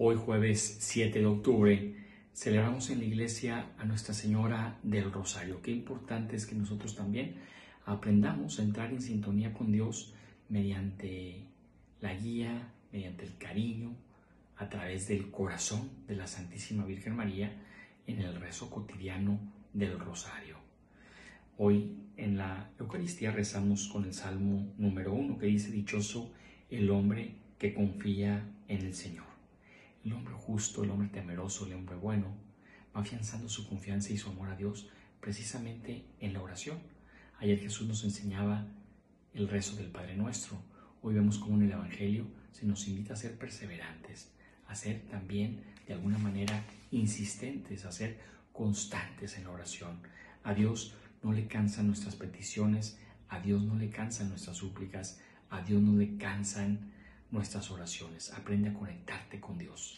Hoy jueves 7 de octubre celebramos en la iglesia a Nuestra Señora del Rosario. Qué importante es que nosotros también aprendamos a entrar en sintonía con Dios mediante la guía, mediante el cariño, a través del corazón de la Santísima Virgen María en el rezo cotidiano del Rosario. Hoy en la Eucaristía rezamos con el Salmo número uno que dice, Dichoso el hombre que confía en el Señor. El hombre justo, el hombre temeroso, el hombre bueno, va afianzando su confianza y su amor a Dios precisamente en la oración. Ayer Jesús nos enseñaba el rezo del Padre Nuestro. Hoy vemos cómo en el Evangelio se nos invita a ser perseverantes, a ser también de alguna manera insistentes, a ser constantes en la oración. A Dios no le cansan nuestras peticiones, a Dios no le cansan nuestras súplicas, a Dios no le cansan nuestras oraciones. Aprende a conectarte con Dios.